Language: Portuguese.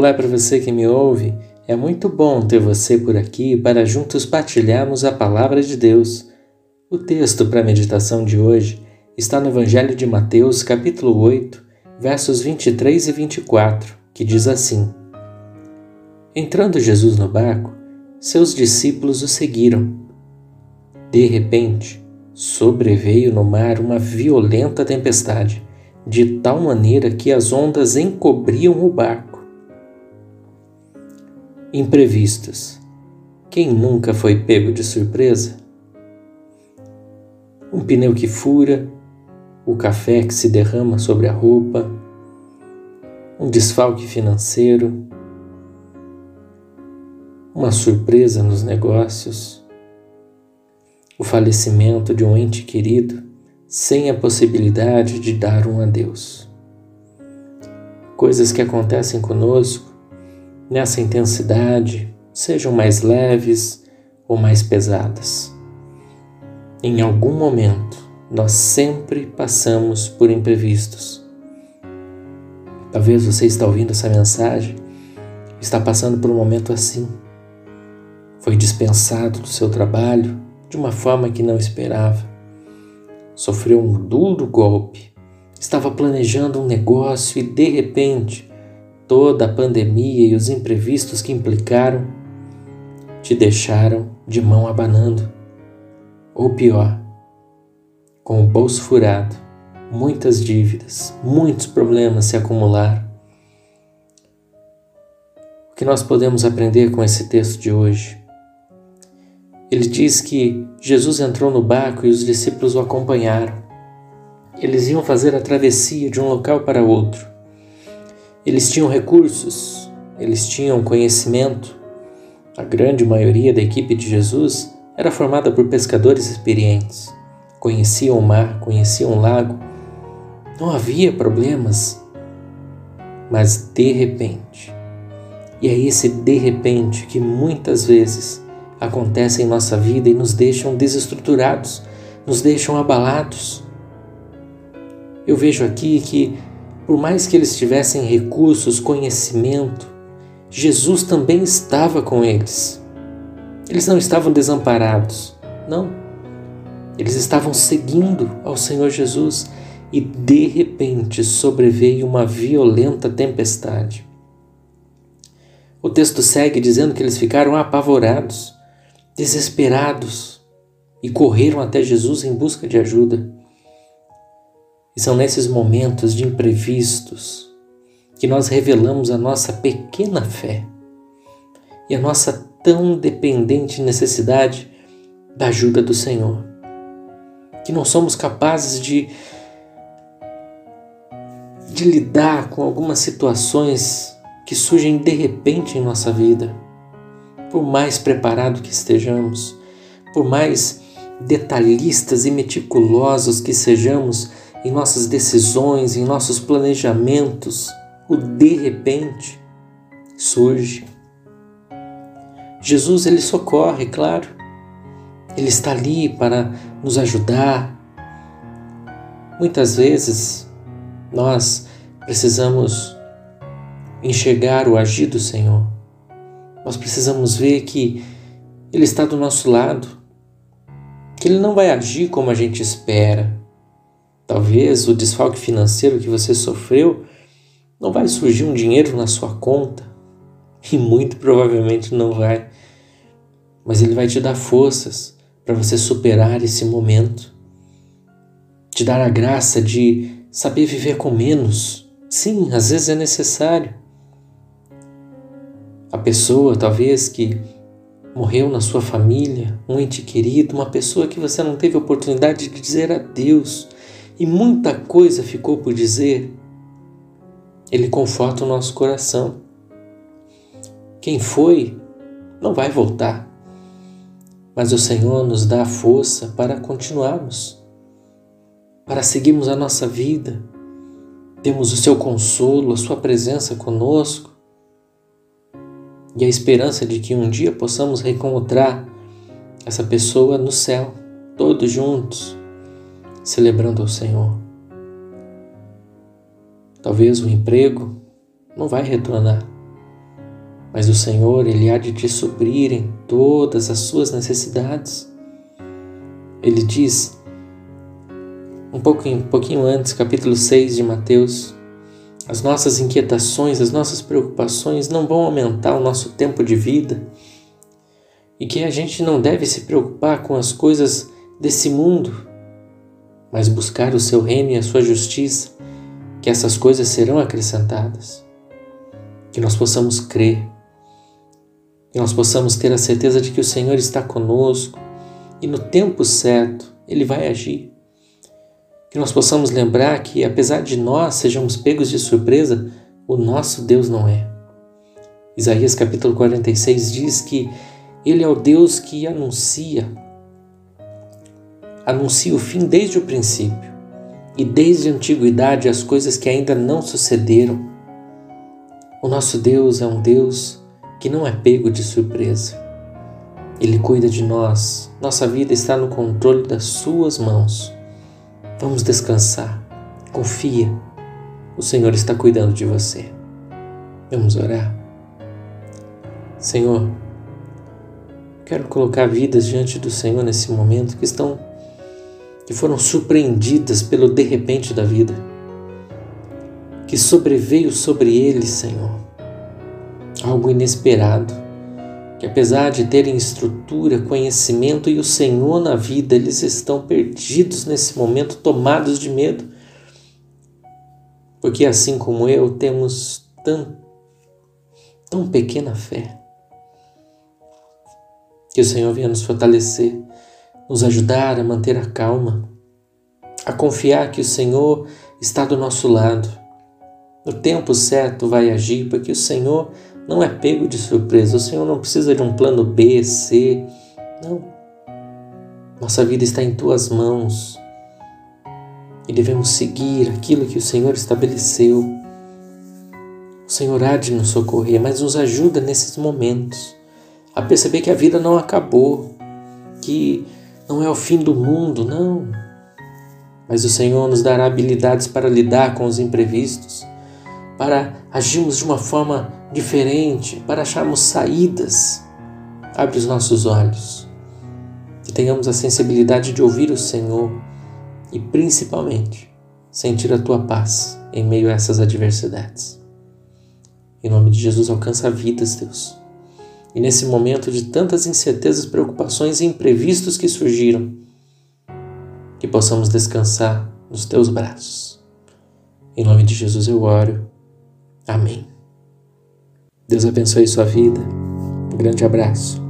Olá para você que me ouve. É muito bom ter você por aqui para juntos partilharmos a palavra de Deus. O texto para a meditação de hoje está no Evangelho de Mateus, capítulo 8, versos 23 e 24, que diz assim: Entrando Jesus no barco, seus discípulos o seguiram. De repente, sobreveio no mar uma violenta tempestade, de tal maneira que as ondas encobriam o barco imprevistos. Quem nunca foi pego de surpresa? Um pneu que fura, o café que se derrama sobre a roupa, um desfalque financeiro, uma surpresa nos negócios, o falecimento de um ente querido sem a possibilidade de dar um adeus. Coisas que acontecem conosco nessa intensidade, sejam mais leves ou mais pesadas. Em algum momento, nós sempre passamos por imprevistos. Talvez você está ouvindo essa mensagem, está passando por um momento assim. Foi dispensado do seu trabalho de uma forma que não esperava. Sofreu um duro golpe. Estava planejando um negócio e de repente toda a pandemia e os imprevistos que implicaram te deixaram de mão abanando. Ou pior, com o bolso furado, muitas dívidas, muitos problemas se acumularam. O que nós podemos aprender com esse texto de hoje? Ele diz que Jesus entrou no barco e os discípulos o acompanharam. Eles iam fazer a travessia de um local para outro. Eles tinham recursos, eles tinham conhecimento. A grande maioria da equipe de Jesus era formada por pescadores experientes. Conheciam o mar, conheciam o lago. Não havia problemas. Mas de repente, e é esse de repente que muitas vezes acontece em nossa vida e nos deixam desestruturados, nos deixam abalados. Eu vejo aqui que por mais que eles tivessem recursos, conhecimento, Jesus também estava com eles. Eles não estavam desamparados, não. Eles estavam seguindo ao Senhor Jesus e de repente sobreveio uma violenta tempestade. O texto segue dizendo que eles ficaram apavorados, desesperados e correram até Jesus em busca de ajuda. E são nesses momentos de imprevistos que nós revelamos a nossa pequena fé e a nossa tão dependente necessidade da ajuda do Senhor. Que não somos capazes de, de lidar com algumas situações que surgem de repente em nossa vida. Por mais preparado que estejamos, por mais detalhistas e meticulosos que sejamos em nossas decisões, em nossos planejamentos, o de repente surge. Jesus ele socorre, claro. Ele está ali para nos ajudar. Muitas vezes nós precisamos enxergar o agir do Senhor. Nós precisamos ver que Ele está do nosso lado, que Ele não vai agir como a gente espera, Talvez o desfalque financeiro que você sofreu não vai surgir um dinheiro na sua conta e muito provavelmente não vai, mas ele vai te dar forças para você superar esse momento, te dar a graça de saber viver com menos. Sim, às vezes é necessário. A pessoa, talvez, que morreu na sua família, um ente querido, uma pessoa que você não teve oportunidade de dizer adeus e muita coisa ficou por dizer, ele conforta o nosso coração. Quem foi não vai voltar, mas o Senhor nos dá a força para continuarmos, para seguirmos a nossa vida. Temos o seu consolo, a sua presença conosco. E a esperança de que um dia possamos reencontrar essa pessoa no céu, todos juntos celebrando ao Senhor. Talvez o emprego não vai retornar, mas o Senhor, Ele há de te suprir em todas as suas necessidades. Ele diz, um pouquinho, um pouquinho antes, capítulo 6 de Mateus, as nossas inquietações, as nossas preocupações não vão aumentar o nosso tempo de vida e que a gente não deve se preocupar com as coisas desse mundo, mas buscar o seu reino e a sua justiça, que essas coisas serão acrescentadas. Que nós possamos crer que nós possamos ter a certeza de que o Senhor está conosco e no tempo certo Ele vai agir. Que nós possamos lembrar que, apesar de nós sejamos pegos de surpresa, o nosso Deus não é. Isaías capítulo 46 diz que Ele é o Deus que anuncia, anuncia o fim desde o princípio e desde a antiguidade as coisas que ainda não sucederam. O nosso Deus é um Deus que não é pego de surpresa. Ele cuida de nós, nossa vida está no controle das Suas mãos. Vamos descansar, confia, o Senhor está cuidando de você. Vamos orar. Senhor, quero colocar vidas diante do Senhor nesse momento que estão que foram surpreendidas pelo de repente da vida, que sobreveio sobre eles, Senhor, algo inesperado, que apesar de terem estrutura, conhecimento e o Senhor na vida, eles estão perdidos nesse momento, tomados de medo. Porque assim como eu, temos tão, tão pequena fé. Que o Senhor venha nos fortalecer, nos ajudar a manter a calma, a confiar que o Senhor está do nosso lado. No tempo certo vai agir, porque o Senhor não é pego de surpresa. O Senhor não precisa de um plano B, C. Não. Nossa vida está em tuas mãos e devemos seguir aquilo que o Senhor estabeleceu. O Senhor há de nos socorrer, mas nos ajuda nesses momentos a perceber que a vida não acabou, que não é o fim do mundo, não. Mas o Senhor nos dará habilidades para lidar com os imprevistos, para agirmos de uma forma diferente, para acharmos saídas. Abre os nossos olhos, que tenhamos a sensibilidade de ouvir o Senhor e, principalmente, sentir a tua paz em meio a essas adversidades. Em nome de Jesus, alcança vidas, Deus. E nesse momento de tantas incertezas, preocupações e imprevistos que surgiram, que possamos descansar nos teus braços. Em nome de Jesus eu oro. Amém. Deus abençoe sua vida. Um grande abraço.